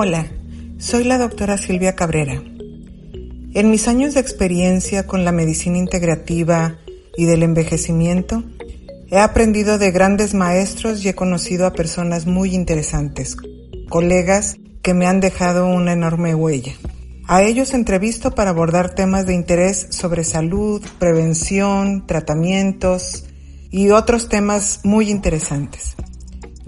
Hola, soy la doctora Silvia Cabrera. En mis años de experiencia con la medicina integrativa y del envejecimiento, he aprendido de grandes maestros y he conocido a personas muy interesantes, colegas que me han dejado una enorme huella. A ellos entrevisto para abordar temas de interés sobre salud, prevención, tratamientos y otros temas muy interesantes.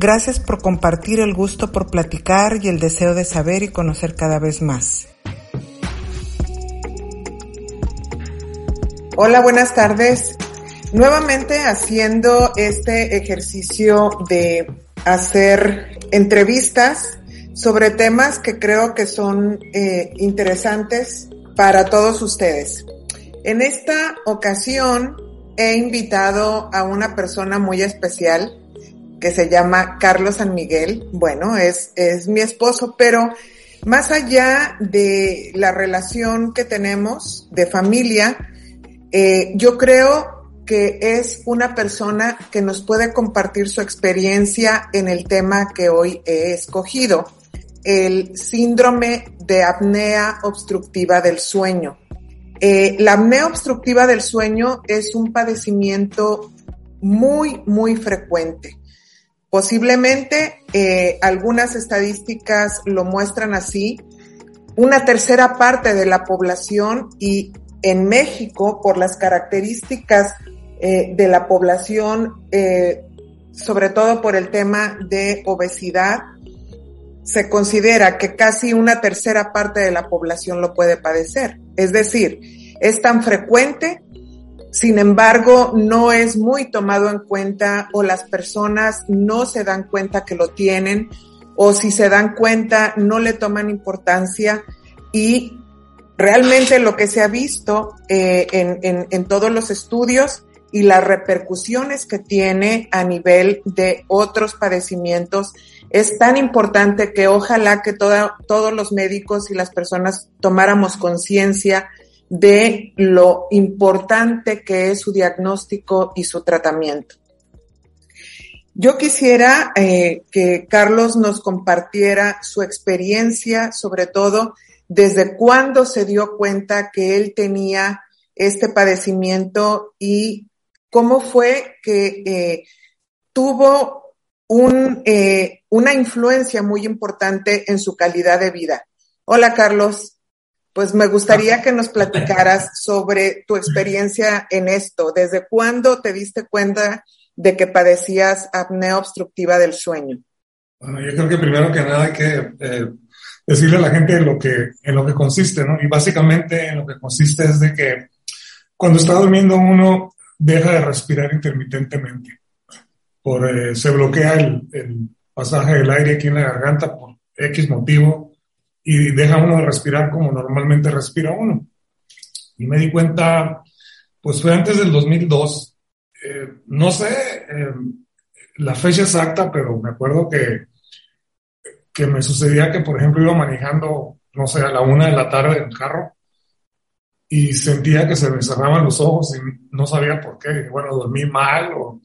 Gracias por compartir el gusto por platicar y el deseo de saber y conocer cada vez más. Hola, buenas tardes. Nuevamente haciendo este ejercicio de hacer entrevistas sobre temas que creo que son eh, interesantes para todos ustedes. En esta ocasión he invitado a una persona muy especial que se llama Carlos San Miguel. Bueno, es, es mi esposo, pero más allá de la relación que tenemos de familia, eh, yo creo que es una persona que nos puede compartir su experiencia en el tema que hoy he escogido, el síndrome de apnea obstructiva del sueño. Eh, la apnea obstructiva del sueño es un padecimiento muy, muy frecuente. Posiblemente eh, algunas estadísticas lo muestran así. Una tercera parte de la población y en México, por las características eh, de la población, eh, sobre todo por el tema de obesidad, se considera que casi una tercera parte de la población lo puede padecer. Es decir, es tan frecuente sin embargo, no es muy tomado en cuenta o las personas no se dan cuenta que lo tienen o si se dan cuenta no le toman importancia y realmente lo que se ha visto eh, en, todos los estudios y las repercusiones que tiene a nivel de otros padecimientos es tan importante que ojalá que todos los médicos y las personas tomáramos conciencia de lo importante que es su diagnóstico y su tratamiento. Yo quisiera eh, que Carlos nos compartiera su experiencia, sobre todo desde cuándo se dio cuenta que él tenía este padecimiento y cómo fue que eh, tuvo eh, una influencia muy importante en su calidad de vida. Hola, Carlos. Pues me gustaría que nos platicaras sobre tu experiencia en esto. ¿Desde cuándo te diste cuenta de que padecías apnea obstructiva del sueño? Bueno, yo creo que primero que nada hay que eh, decirle a la gente en lo que, en lo que consiste, ¿no? Y básicamente en lo que consiste es de que cuando está durmiendo uno deja de respirar intermitentemente. Por, eh, se bloquea el pasaje del aire aquí en la garganta por X motivo y deja uno de respirar como normalmente respira uno. Y me di cuenta, pues fue antes del 2002, eh, no sé eh, la fecha exacta, pero me acuerdo que, que me sucedía que, por ejemplo, iba manejando, no sé, a la una de la tarde en el carro y sentía que se me cerraban los ojos y no sabía por qué. bueno, dormí mal o,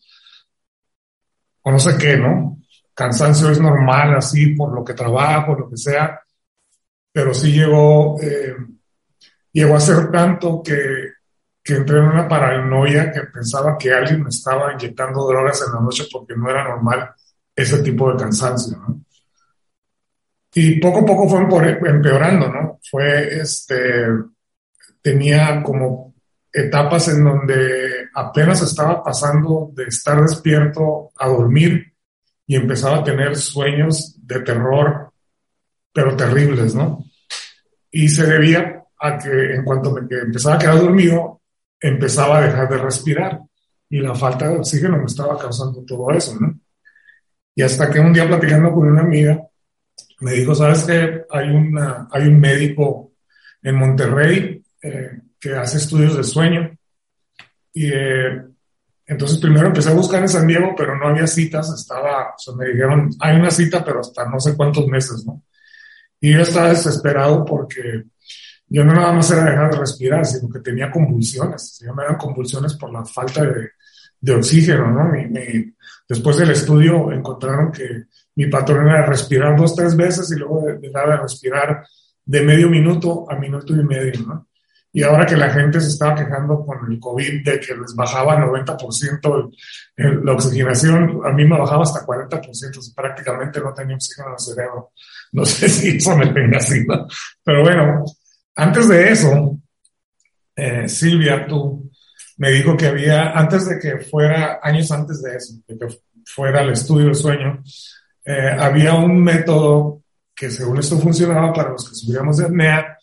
o no sé qué, ¿no? Cansancio es normal así por lo que trabajo, lo que sea pero sí llegó, eh, llegó a ser tanto que, entré en una paranoia que pensaba que alguien me estaba inyectando drogas en la noche porque no era normal ese tipo de cansancio, ¿no? Y poco a poco fue empeorando, ¿no? Fue, este, tenía como etapas en donde apenas estaba pasando de estar despierto a dormir y empezaba a tener sueños de terror pero terribles, ¿no? Y se debía a que en cuanto me que empezaba a quedar dormido, empezaba a dejar de respirar y la falta de oxígeno me estaba causando todo eso, ¿no? Y hasta que un día platicando con una amiga, me dijo, ¿sabes qué? Hay, una, hay un médico en Monterrey eh, que hace estudios de sueño. Y eh, entonces primero empecé a buscar en San Diego, pero no había citas, estaba, o me dijeron, hay una cita, pero hasta no sé cuántos meses, ¿no? Y yo estaba desesperado porque yo no nada más era dejar de respirar, sino que tenía convulsiones. Ya me eran convulsiones por la falta de, de oxígeno, ¿no? después del estudio encontraron que mi patrón era respirar dos, tres veces y luego dejar de respirar de medio minuto a minuto y medio, ¿no? Y ahora que la gente se estaba quejando con el COVID de que les bajaba 90% la oxigenación, a mí me bajaba hasta 40%, prácticamente no tenía oxígeno en el cerebro. No sé si eso me venga así. Pero bueno, antes de eso, eh, Silvia, tú me dijo que había, antes de que fuera, años antes de eso, que fuera el estudio del sueño, eh, había un método que según esto funcionaba para los que sufríamos de apnea,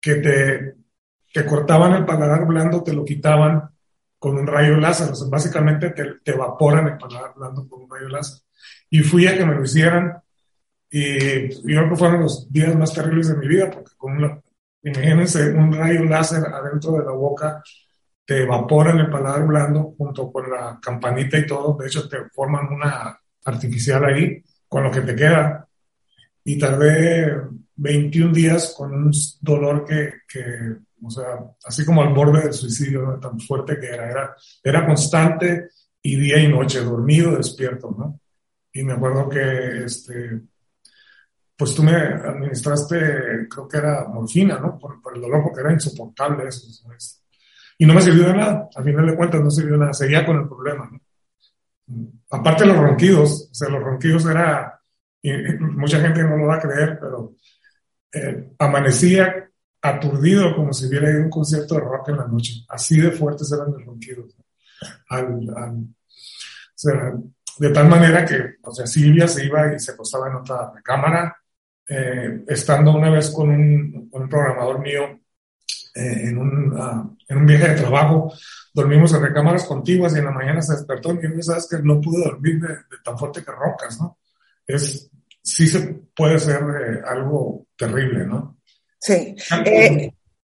que te, te cortaban el paladar blando, te lo quitaban con un rayo láser, o sea, básicamente te, te evaporan el paladar blando con un rayo láser. Y fui a que me lo hicieran y yo creo que fueron los días más terribles de mi vida, porque con una, imagínense un rayo láser adentro de la boca, te evaporan el paladar blando junto con la campanita y todo, de hecho te forman una artificial ahí con lo que te queda. Y tardé 21 días con un dolor que, que o sea, así como al borde del suicidio, tan fuerte que era, era, era constante y día y noche, dormido, despierto, ¿no? Y me acuerdo que, este, pues tú me administraste, creo que era morfina, ¿no? Por, el dolor, porque era insoportable eso, ¿sabes? Y no me sirvió de nada, a final de cuentas no sirvió de nada, seguía con el problema, ¿no? Aparte los ronquidos, o sea, los ronquidos era, y mucha gente no lo va a creer, pero eh, amanecía aturdido como si hubiera ido a un concierto de rock en la noche. Así de fuertes eran los ronquidos. o sea, de tal manera que, o sea, Silvia se iba y se acostaba en otra cámara, eh, estando una vez con un, programador mío eh, en, un, ah, en un viaje de trabajo, dormimos en recámaras contiguas y en la mañana se despertó y me sabes que no pude dormir de, tan fuerte que rocas, ¿no? Es, sí se puede ser eh, algo terrible, ¿no? Sí.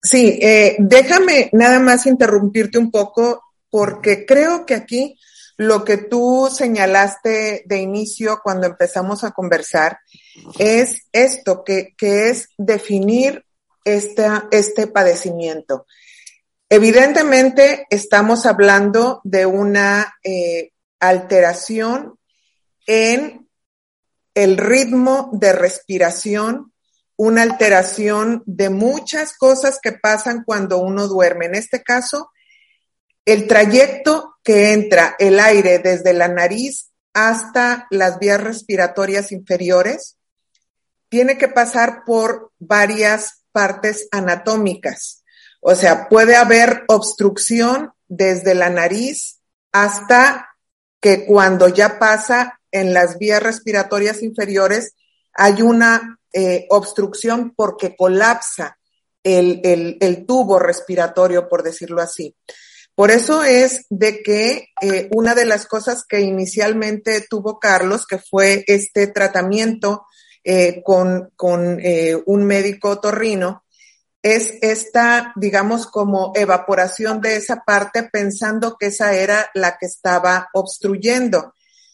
Sí, déjame nada más interrumpirte un poco porque creo que aquí lo que tú señalaste de inicio cuando empezamos a conversar es esto, que, que es definir este, padecimiento. Evidentemente estamos hablando de una eh, alteración en el ritmo de respiración, una alteración de muchas cosas que pasan cuando uno duerme. En este caso, el trayecto que entra el aire desde la nariz hasta las vías respiratorias inferiores tiene que pasar por varias partes anatómicas. O sea, puede haber obstrucción desde la nariz hasta que cuando ya pasa en las vías respiratorias inferiores hay una eh, obstrucción porque colapsa el, el, tubo respiratorio, por decirlo así. Por eso es de que eh, una de las cosas que inicialmente tuvo Carlos, que fue este tratamiento eh, con, con un médico torrino, es esta, digamos, como evaporación de esa parte pensando que esa era la que estaba obstruyendo.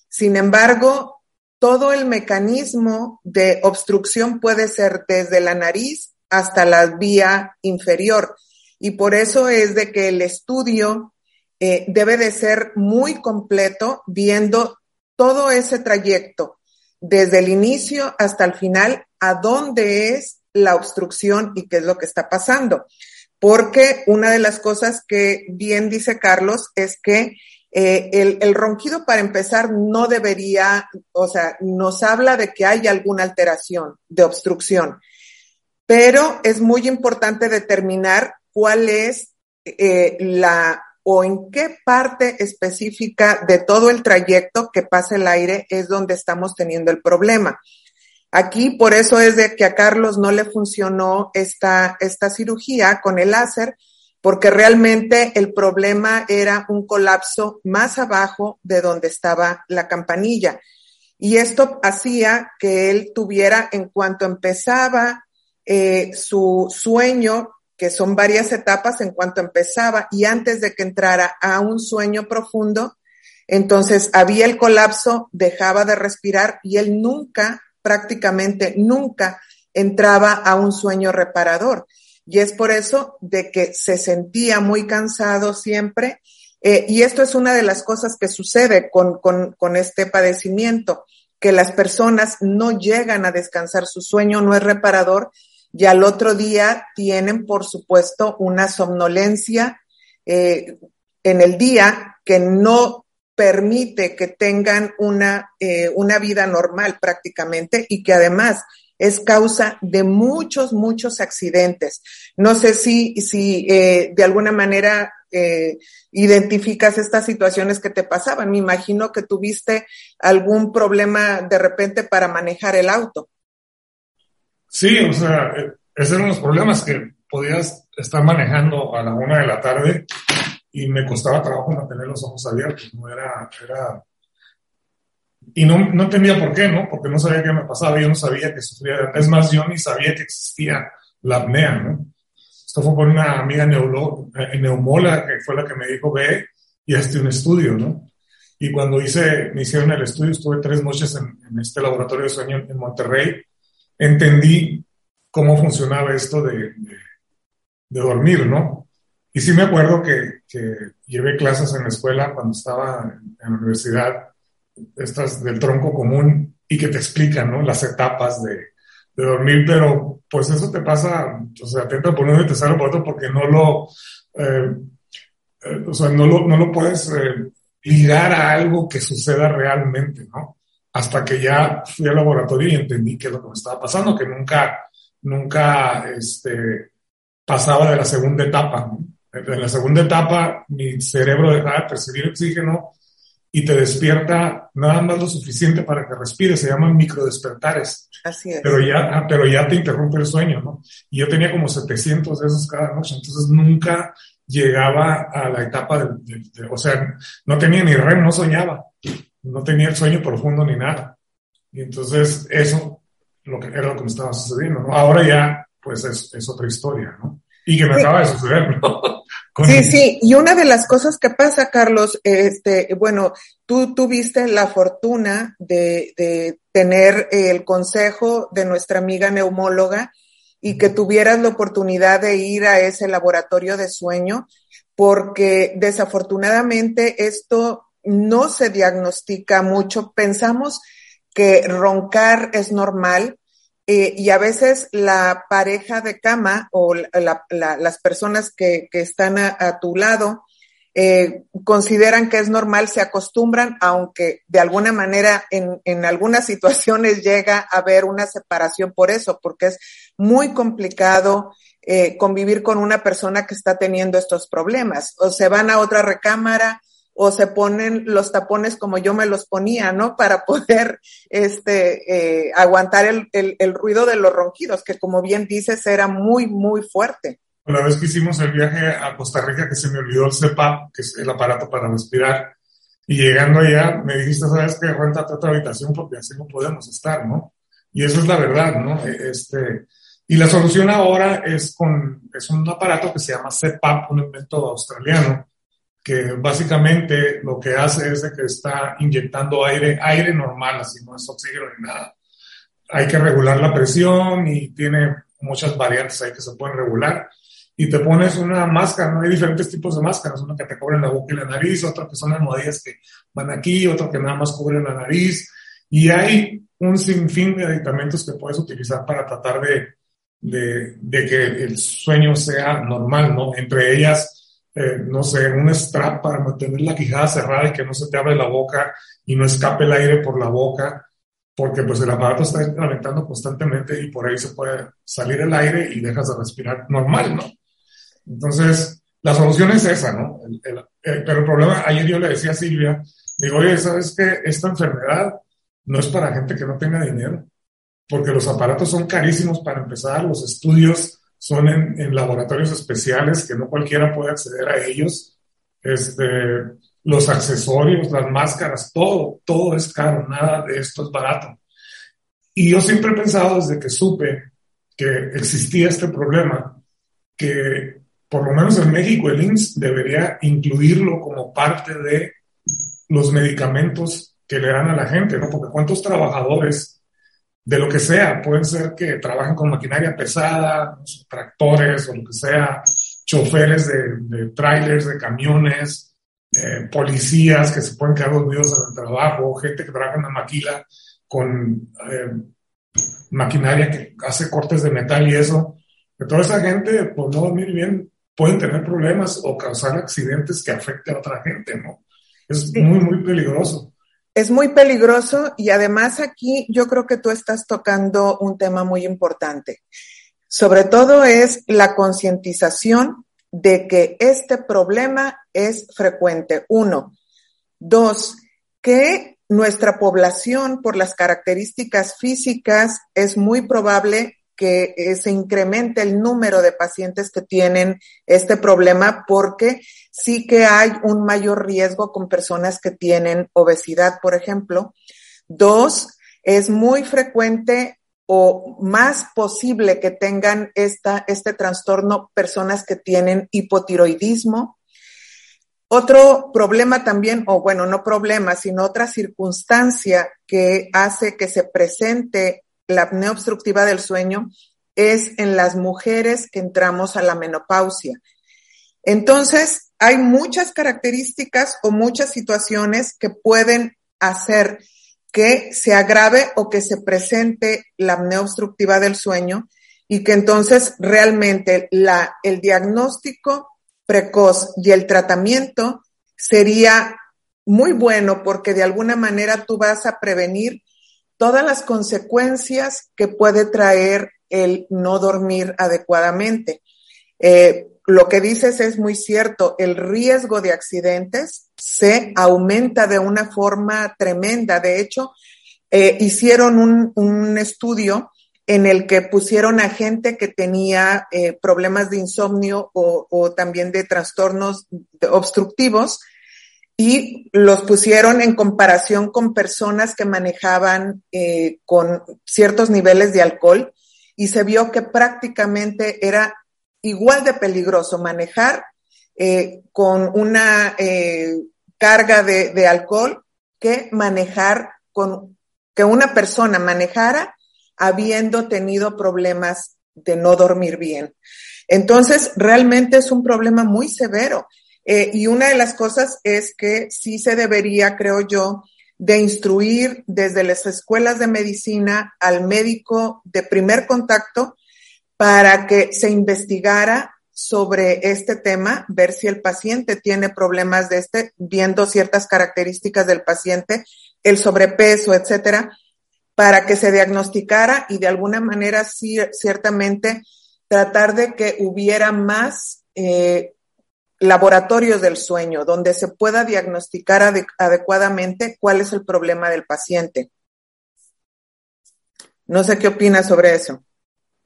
Sin embargo, todo el mecanismo de obstrucción puede ser desde la nariz hasta la vía inferior. Y por eso es de que el estudio eh, debe de ser muy completo, viendo todo ese trayecto, desde el inicio hasta el final, a dónde es la obstrucción y qué es lo que está pasando. Porque una de las cosas que bien dice Carlos es que eh, el, ronquido para empezar no debería, o sea, nos habla de que hay alguna alteración de obstrucción, pero es muy importante determinar cuál es eh, la o en qué parte específica de todo el trayecto que pasa el aire es donde estamos teniendo el problema. Aquí por eso es de que a Carlos no le funcionó esta, esta cirugía con el láser, porque realmente el problema era un colapso más abajo de donde estaba la campanilla. Y esto hacía que él tuviera, en cuanto empezaba eh, su sueño, que son varias etapas en cuanto empezaba y antes de que entrara a un sueño profundo, entonces había el colapso, dejaba de respirar y él nunca, prácticamente nunca entraba a un sueño reparador. Y es por eso de que se sentía muy cansado siempre. Eh, y esto es una de las cosas que sucede con, con, con este padecimiento, que las personas no llegan a descansar, su sueño no es reparador y al otro día tienen, por supuesto, una somnolencia eh, en el día que no permite que tengan una, eh, una vida normal prácticamente y que además es causa de muchos, muchos accidentes. No sé si, si eh, de alguna manera eh, identificas estas situaciones que te pasaban. Me imagino que tuviste algún problema de repente para manejar el auto. Sí, o sea, eh, esos eran los problemas que podías estar manejando a la una de la tarde y me costaba trabajo mantener los ojos abiertos, no era, era y no, no entendía por qué, ¿no? Porque no sabía qué me pasaba, yo no sabía que sufría, es más, yo ni sabía que existía la apnea, ¿no? Esto fue por una amiga neuro, eh, neumóloga que fue la que me dijo, ve y hazte un estudio, ¿no? Y cuando hice, me hicieron el estudio, estuve tres noches en, en este laboratorio de sueño en Monterrey, entendí cómo funcionaba esto de, de, dormir, ¿no? Y sí me acuerdo que, que, llevé clases en la escuela cuando estaba en, la universidad estas del tronco común y que te explican, ¿no? Las etapas de, de dormir, pero pues eso te pasa, o sea, te entra por uno y te sale por otro porque no lo, eh, eh, o sea, no lo, no lo puedes eh, ligar a algo que suceda realmente, ¿no? Hasta que ya fui al laboratorio y entendí qué es lo que me estaba pasando, que nunca, nunca, este, pasaba de la segunda etapa. En la segunda etapa, mi cerebro dejaba de percibir oxígeno y te despierta nada más lo suficiente para que respires, se llaman microdespertares. Así es. Pero ya, ah, pero ya te interrumpe el sueño, ¿no? Y yo tenía como 700 de esos cada noche, entonces nunca llegaba a la etapa de, de, de, o sea, no tenía ni REM, no soñaba, no tenía el sueño profundo ni nada. Y entonces eso lo que, era lo que me estaba sucediendo, ¿no? Ahora ya, pues es, es otra historia, ¿no? Y que me sí. acaba de suceder, ¿no? Sí, sí, y una de las cosas que pasa, Carlos, este, bueno, tú tuviste la fortuna de, de tener el consejo de nuestra amiga neumóloga y que tuvieras la oportunidad de ir a ese laboratorio de sueño, porque desafortunadamente esto no se diagnostica mucho. Pensamos que roncar es normal, eh, y a veces la pareja de cama o la, la, las personas que, están a, a, tu lado eh, consideran que es normal, se acostumbran, aunque de alguna manera en, en algunas situaciones llega a haber una separación por eso, porque es muy complicado eh, convivir con una persona que está teniendo estos problemas. O se van a otra recámara, o se ponen los tapones como yo me los ponía, ¿no? Para poder este, eh, aguantar el, el, el, ruido de los ronquidos, que como bien dices, era muy, muy fuerte. La vez que hicimos el viaje a Costa Rica, que se me olvidó el CEPAP, que es el aparato para respirar, y llegando allá me dijiste, ¿sabes qué? Renta otra habitación porque así no podemos estar, ¿no? Y eso es la verdad, ¿no? Este, y la solución ahora es con, es un aparato que se llama CEPAP, un invento australiano, que básicamente lo que hace es que está inyectando aire, aire normal, así no es oxígeno ni nada. Hay que regular la presión y tiene muchas variantes ahí que se pueden regular. Y te pones una máscara, ¿no? Hay diferentes tipos de máscaras, una que te cubre la boca y la nariz, otra que son almohadillas que van aquí, otra que nada más cubren la nariz. Y hay un sinfín de aditamentos que puedes utilizar para tratar de, de, de que el sueño sea normal, ¿no? Entre ellas, eh, no sé, un strap para mantener la quijada cerrada y que no se te abre la boca y no escape el aire por la boca, porque pues el aparato está calentando constantemente y por ahí se puede salir el aire y dejas de respirar normal, ¿no? Entonces, la solución es esa, ¿no? El, el, el, pero el problema, ayer yo le decía a Silvia, digo, oye, ¿sabes qué? Esta enfermedad no es para gente que no tenga dinero, porque los aparatos son carísimos para empezar, los estudios son en, laboratorios especiales que no cualquiera puede acceder a ellos. Este, los accesorios, las máscaras, todo, todo es caro, nada de esto es barato. Y yo siempre he pensado desde que supe que existía este problema, que por lo menos en México el INSS debería incluirlo como parte de los medicamentos que le dan a la gente, ¿no? Porque cuántos trabajadores de lo que sea, pueden ser que trabajen con maquinaria pesada, tractores o lo que sea, choferes de, de trailers, de camiones, eh, policías que se pueden quedar dormidos en el trabajo, gente que trabaja en la maquila con eh, maquinaria que hace cortes de metal y eso. Que toda esa gente, pues no dormir bien, pueden tener problemas o causar accidentes que afecten a otra gente, ¿no? Es muy, muy peligroso. Es muy peligroso y además aquí yo creo que tú estás tocando un tema muy importante. Sobre todo es la concientización de que este problema es frecuente. Uno. Dos, que nuestra población, por las características físicas, es muy probable que eh, se incremente el número de pacientes que tienen este problema porque sí que hay un mayor riesgo con personas que tienen obesidad, por ejemplo. Dos, es muy frecuente o más posible que tengan esta, este trastorno personas que tienen hipotiroidismo. Otro problema también, o bueno, no problema, sino otra circunstancia que hace que se presente la apnea obstructiva del sueño es en las mujeres que entramos a la menopausia. Entonces, hay muchas características o muchas situaciones que pueden hacer que se agrave o que se presente la apnea obstructiva del sueño y que entonces realmente el diagnóstico precoz y el tratamiento sería muy bueno porque de alguna manera tú vas a prevenir todas las consecuencias que puede traer el no dormir adecuadamente. Eh, lo que dices es muy cierto, el riesgo de accidentes se aumenta de una forma tremenda. De hecho, eh, hicieron un, estudio en el que pusieron a gente que tenía eh, problemas de insomnio o, o también de trastornos obstructivos y los pusieron en comparación con personas que manejaban eh, con ciertos niveles de alcohol y se vio que prácticamente era igual de peligroso manejar eh, con una eh, carga de, de, alcohol que manejar con que una persona manejara habiendo tenido problemas de no dormir bien. Entonces, realmente es un problema muy severo eh, y una de las cosas es que sí se debería, creo yo, de instruir desde las escuelas de medicina al médico de primer contacto para que se investigara sobre este tema, ver si el paciente tiene problemas de este, viendo ciertas características del paciente, el sobrepeso, etcétera, para que se diagnosticara y de alguna manera ciertamente tratar de que hubiera más eh, laboratorios del sueño, donde se pueda diagnosticar adecuadamente cuál es el problema del paciente. No sé qué opinas sobre eso.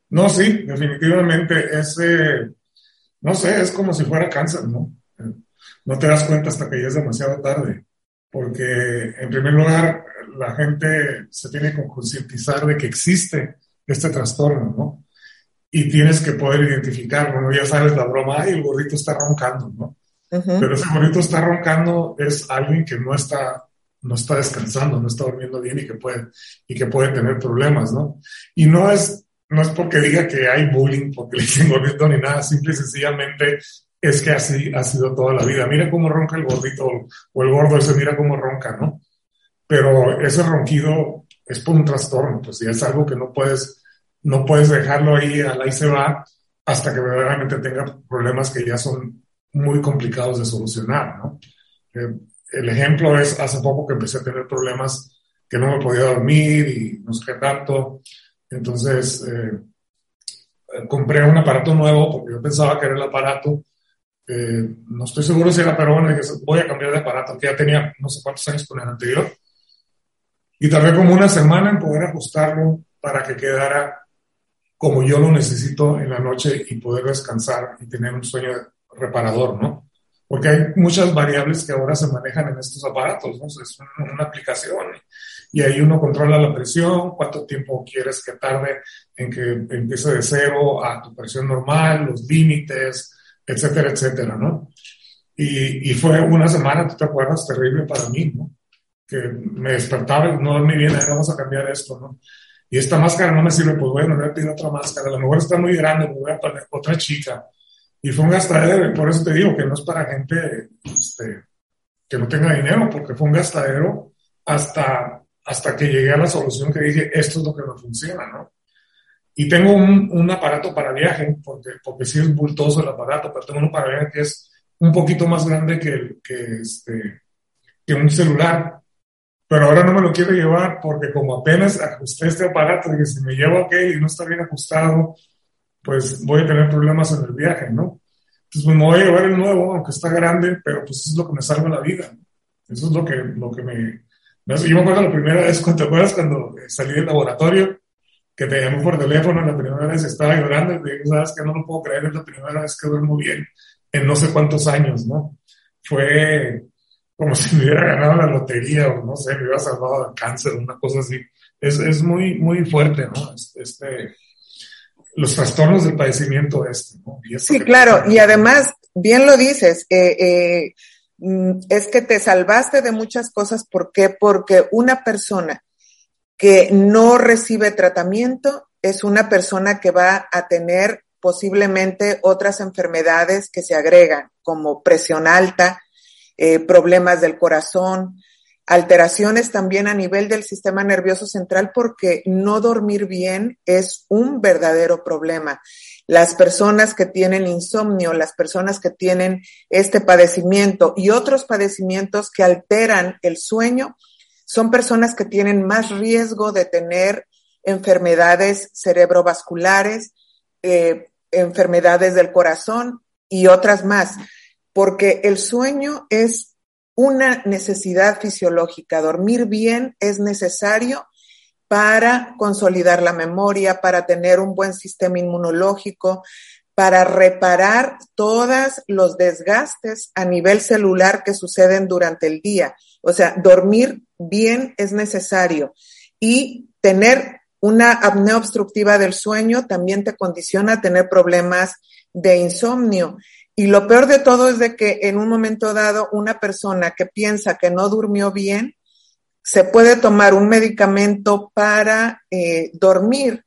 No, sí, definitivamente es, no sé, es como si fuera cáncer, ¿no? No te das cuenta hasta que ya es demasiado tarde, porque en primer lugar la gente se tiene que concientizar de que existe este trastorno, ¿no? Y tienes que poder identificarlo, ¿no? Ya sabes la broma, ay, el gordito está roncando, ¿no? Pero ese gordito está roncando es alguien que no está, no está descansando, no está durmiendo bien y que puede, y que puede tener problemas, ¿no? Y no es, no es porque diga que hay bullying, porque le dicen gordito ni nada, simple y sencillamente es que así ha sido toda la vida. Mira cómo ronca el gordito o el gordo ese, mira cómo ronca, ¿no? Pero ese ronquido es por un trastorno, pues, y es algo que no puedes no puedes dejarlo ahí, a la y se va, hasta que verdaderamente tenga problemas que ya son muy complicados de solucionar, ¿no? Eh, el ejemplo es hace poco que empecé a tener problemas que no me podía dormir y no sé qué tanto. Entonces, eh, compré un aparato nuevo porque yo pensaba que era el aparato. Eh, no estoy seguro si era, pero bueno, voy a cambiar de aparato, que ya tenía no sé cuántos años con el anterior. Y tardé como una semana en poder ajustarlo para que quedara como yo lo necesito en la noche y poder descansar y tener un sueño reparador, ¿no? porque hay muchas variables que ahora se manejan en estos aparatos, ¿no? Es una, aplicación y ahí uno controla la presión, cuánto tiempo quieres que tarde en que empiece de cero a tu presión normal, los límites, etcétera, etcétera, ¿no? Y, y fue una semana, tú te acuerdas, terrible para mí, ¿no? Que me despertaba y no dormí bien, vamos a cambiar esto, ¿no? Y esta máscara no me sirve, pues bueno, voy a pedir otra máscara, a lo mejor está muy grande, me voy a poner otra chica y fue un gastadero, por eso te digo que no es para gente este, que no tenga dinero, porque fue un gastadero hasta, hasta que llegué a la solución que dije, esto es lo que me funciona, ¿no? Y tengo un, un aparato para viaje, porque, porque sí es bultoso el aparato, pero tengo uno para viaje que es un poquito más grande que, este, que un celular. Pero ahora no me lo quiero llevar porque como apenas ajusté este aparato, dije, si me llevo aquel y no está bien ajustado, pues voy a tener problemas en el viaje, ¿no? Entonces pues, me voy a llevar el nuevo, aunque está grande, pero pues es lo que me salva la vida. Eso es lo que, lo que me, Yo me acuerdo la primera vez, ¿te acuerdas cuando salí del laboratorio? Que te llamé por teléfono la primera vez, estaba llorando y dije, sabes que no lo puedo creer, es la primera vez que duermo bien en no sé cuántos años, ¿no? Fue como si me hubiera ganado la lotería o no sé, me hubiera salvado del cáncer, una cosa así. Es, es muy, muy fuerte, ¿no? Este, los trastornos del padecimiento este. ¿no? sí, claro, y además, bien lo dices, eh, eh, mm, es que te salvaste de muchas cosas. ¿Por qué? Porque una persona que no recibe tratamiento es una persona que va a tener posiblemente otras enfermedades que se agregan, como presión alta, eh, problemas del corazón, alteraciones también a nivel del sistema nervioso central porque no dormir bien es un verdadero problema. Las personas que tienen insomnio, las personas que tienen este padecimiento y otros padecimientos que alteran el sueño, son personas que tienen más riesgo de tener enfermedades cerebrovasculares, eh, enfermedades del corazón y otras más, porque el sueño es una necesidad fisiológica. Dormir bien es necesario para consolidar la memoria, para tener un buen sistema inmunológico, para reparar todos los desgastes a nivel celular que suceden durante el día. O sea, dormir bien es necesario y tener una apnea obstructiva del sueño también te condiciona a tener problemas de insomnio. Y lo peor de todo es de que en un momento dado una persona que piensa que no durmió bien, se puede tomar un medicamento para eh, dormir,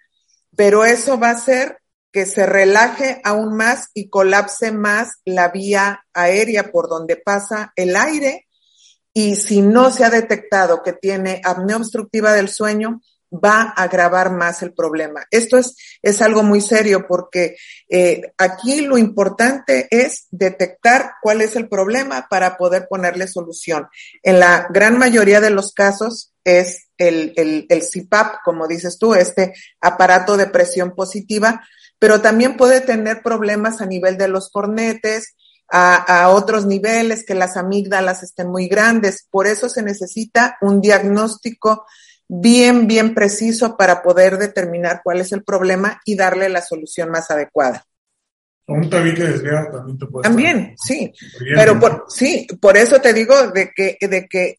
pero eso va a hacer que se relaje aún más y colapse más la vía aérea por donde pasa el aire. Y si no se ha detectado que tiene apnea obstructiva del sueño, va a agravar más el problema. Esto es, es algo muy serio porque eh, aquí lo importante es detectar cuál es el problema para poder ponerle solución. En la gran mayoría de los casos es el, el, el CPAP, como dices tú, este aparato de presión positiva, pero también puede tener problemas a nivel de los cornetes, a, a, otros niveles, que las amígdalas estén muy grandes. Por eso se necesita un diagnóstico bien, bien preciso para poder determinar cuál es el problema y darle la solución más adecuada. Un tabique desviado también te puede También, sí. Pero por, sí, por eso te digo de que, de que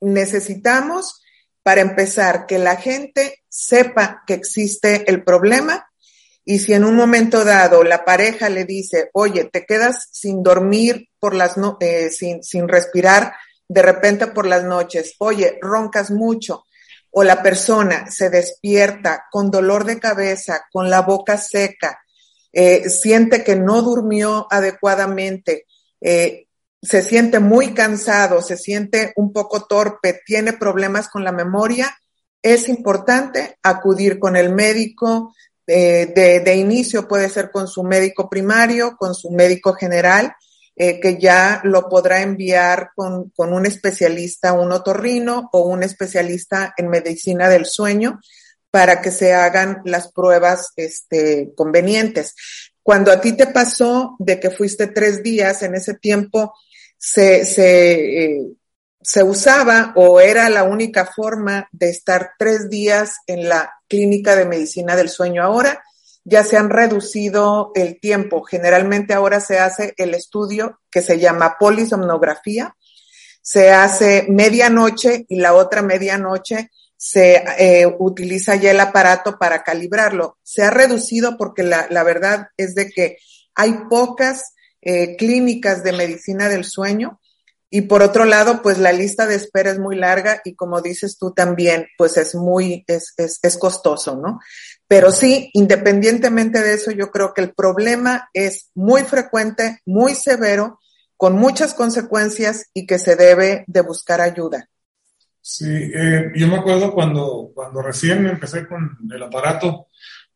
necesitamos, para empezar, que la gente sepa que existe el problema y si en un momento dado la pareja le dice, oye, te quedas sin dormir por las no, eh, sin, sin respirar de repente por las noches, oye, roncas mucho, o la persona se despierta con dolor de cabeza, con la boca seca, eh, siente que no durmió adecuadamente, eh, se siente muy cansado, se siente un poco torpe, tiene problemas con la memoria, es importante acudir con el médico. Eh, de, de inicio puede ser con su médico primario, con su médico general, eh, que ya lo podrá enviar con, con, un especialista, un otorrino o un especialista en medicina del sueño para que se hagan las pruebas este, convenientes. Cuando a ti te pasó de que fuiste tres días, en ese tiempo se, se, eh, se usaba o era la única forma de estar tres días en la clínica de medicina del sueño ahora ya se han reducido el tiempo. Generalmente ahora se hace el estudio que se llama polisomnografía. Se hace medianoche y la otra medianoche se eh, utiliza ya el aparato para calibrarlo. Se ha reducido porque la, la verdad es de que hay pocas eh, clínicas de medicina del sueño y por otro lado, pues la lista de espera es muy larga y como dices tú también, pues es muy, es, es, es costoso, ¿no? Pero sí, independientemente de eso, yo creo que el problema es muy frecuente, muy severo, con muchas consecuencias y que se debe de buscar ayuda. Sí, eh, yo me acuerdo cuando, cuando recién empecé con el aparato,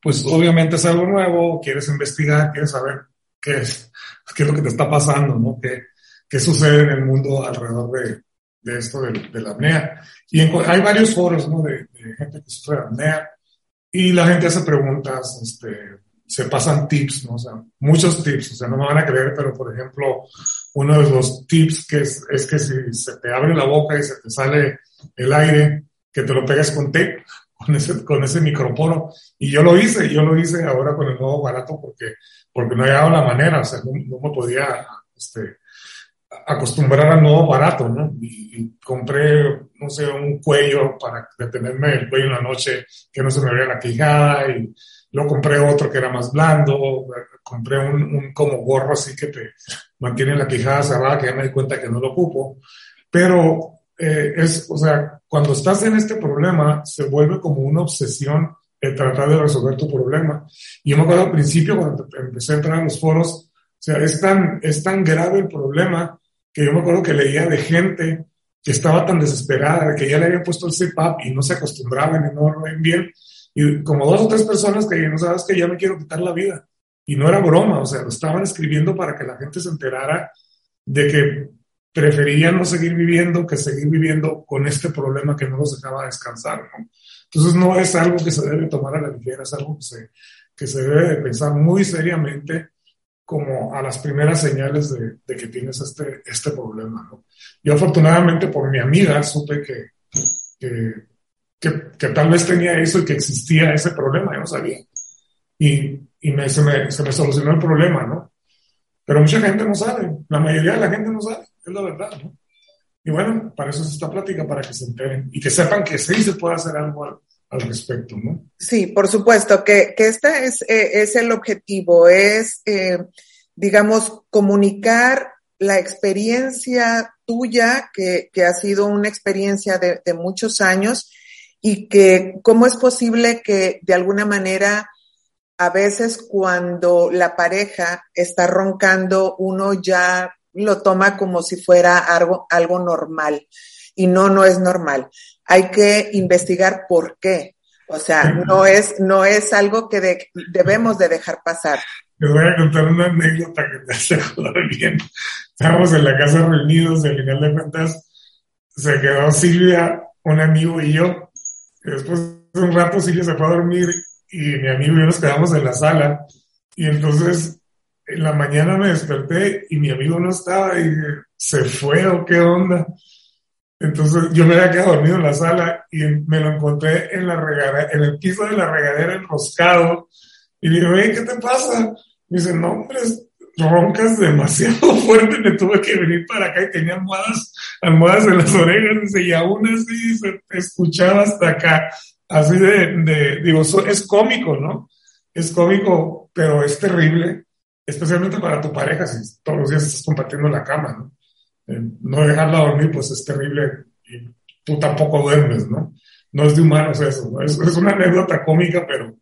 pues obviamente es algo nuevo, quieres investigar, quieres saber qué es, qué es lo que te está pasando, ¿no? ¿Qué, qué sucede en el mundo alrededor de, de esto de, de, la apnea? Y en, hay varios foros, ¿no? De, de, gente que sufre de apnea y la gente hace preguntas, este, se pasan tips, ¿no? O sea, muchos tips, o sea, no me van a creer, pero por ejemplo, uno de los tips que es, es que si se te abre la boca y se te sale el aire, que te lo pegues con tape, con ese, con ese microporo. Y yo lo hice, yo lo hice ahora con el nuevo barato porque, porque no he dado la manera, o sea, no, no me podía este, acostumbrar al nuevo barato, ¿no? Y, compré, no sé, un cuello para detenerme el cuello en la noche, que no se me vea la quijada, y luego compré otro que era más blando, compré un, un como gorro así que te mantiene la quijada cerrada, que ya me di cuenta que no lo ocupo, pero eh, es, o sea, cuando estás en este problema, se vuelve como una obsesión el tratar de resolver tu problema. Y yo me acuerdo al principio, cuando empecé a entrar en los foros, o sea, es tan, es tan grave el problema que yo me acuerdo que leía de gente que estaba tan desesperada, que ya le habían puesto el CPAP y no se acostumbraban y no lo ven bien. Y como dos o tres personas que no sabes que ya me quiero quitar la vida. Y no era broma, o sea, lo estaban escribiendo para que la gente se enterara de que preferían no seguir viviendo que seguir viviendo con este problema que no los dejaba descansar. ¿no? Entonces no es algo que se debe tomar a la ligera, es algo que se, que se debe de pensar muy seriamente como a las primeras señales de, de que tienes este, este problema. ¿no? Yo afortunadamente por mi amiga supe que, que, que, que, tal vez tenía eso y que existía ese problema, yo no sabía. Y, y me, se, me, se me solucionó el problema, ¿no? Pero mucha gente no sabe, la mayoría de la gente no sabe es la verdad, ¿no? Y bueno, para eso es esta plática, para que se enteren y que sepan que sí se puede hacer algo al, respecto, ¿no? Sí, por supuesto, que, que este es, eh, es el objetivo, es, eh, digamos, comunicar la experiencia tuya, que, que ha sido una experiencia de, de, muchos años, y que cómo es posible que de alguna manera a veces cuando la pareja está roncando, uno ya lo toma como si fuera algo, algo normal. Y no, no es normal. Hay que investigar por qué. O sea, no es, no es algo que de, debemos de dejar pasar. Les voy a contar una anécdota que te hace joder bien. Estábamos en la casa reunidos y al final de cuentas se quedó Silvia, un amigo y yo. Después de un rato Silvia se fue a dormir y mi amigo y yo nos quedamos en la sala. Y entonces en la mañana me desperté y mi amigo no estaba y se fue o qué onda. Entonces yo me había quedado dormido en la sala y me lo encontré en la regadera, en el piso de la regadera enroscado. Y le digo, ¿qué te pasa? Me dice, no, hombre, roncas demasiado fuerte, me tuve que venir para acá y tenía almohadas, almohadas en las orejas, dice, y aún así se escuchaba hasta acá. Así de, de digo, es cómico, ¿no? Es cómico, pero es terrible especialmente para tu pareja, si todos los días estás compartiendo la cama, ¿no? Eh, no dejarla dormir, pues es terrible y tú tampoco duermes, ¿no? No es de humanos eso, es, una anécdota cómica, pero,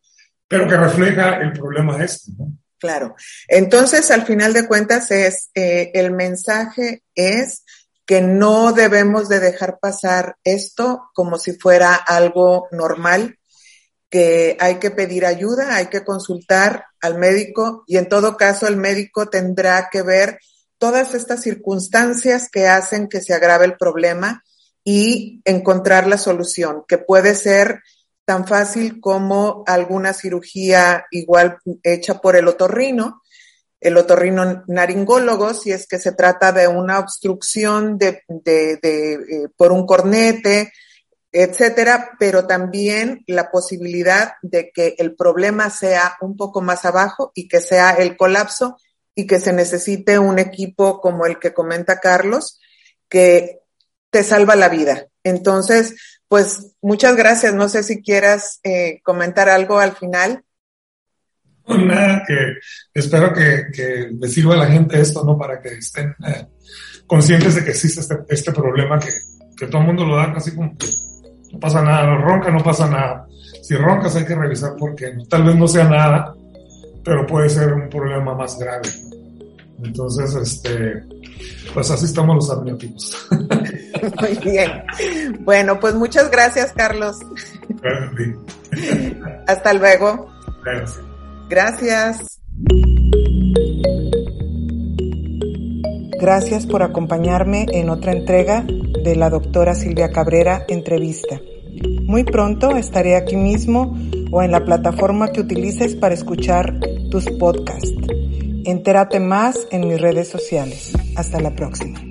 pero que refleja el problema este. Claro. Entonces, al final de cuentas, es eh, el mensaje es que no debemos de dejar pasar esto como si fuera algo normal, que hay que pedir ayuda, hay que consultar al médico y en todo caso el médico tendrá que ver todas estas circunstancias que hacen que se agrave el problema y encontrar la solución, que puede ser tan fácil como alguna cirugía igual hecha por el otorrino, el otorrino naringólogo, si es que se trata de una obstrucción de, de, de eh, por un cornete, etcétera, pero también la posibilidad de que el problema sea un poco más abajo y que sea el colapso y que se necesite un equipo como el que comenta Carlos, que te salva la vida. Entonces, pues muchas gracias. No sé si quieras eh, comentar algo al final. Nada, que espero que, que le sirva a la gente esto, ¿no? Para que estén eh, conscientes de que existe este, este problema que, que, todo el mundo lo da casi como que no pasa nada, no ronca, no pasa nada. Si roncas hay que revisar porque tal vez no sea nada, pero puede ser un problema más grave. Entonces, este, pues así estamos los amnióticos. Muy bien. Bueno, pues muchas gracias, Carlos. Hasta luego. Gracias. Gracias. Gracias por acompañarme en otra entrega de la doctora Silvia Cabrera Entrevista. Muy pronto estaré aquí mismo o en la plataforma que utilices para escuchar tus podcasts. Entérate más en mis redes sociales. Hasta la próxima.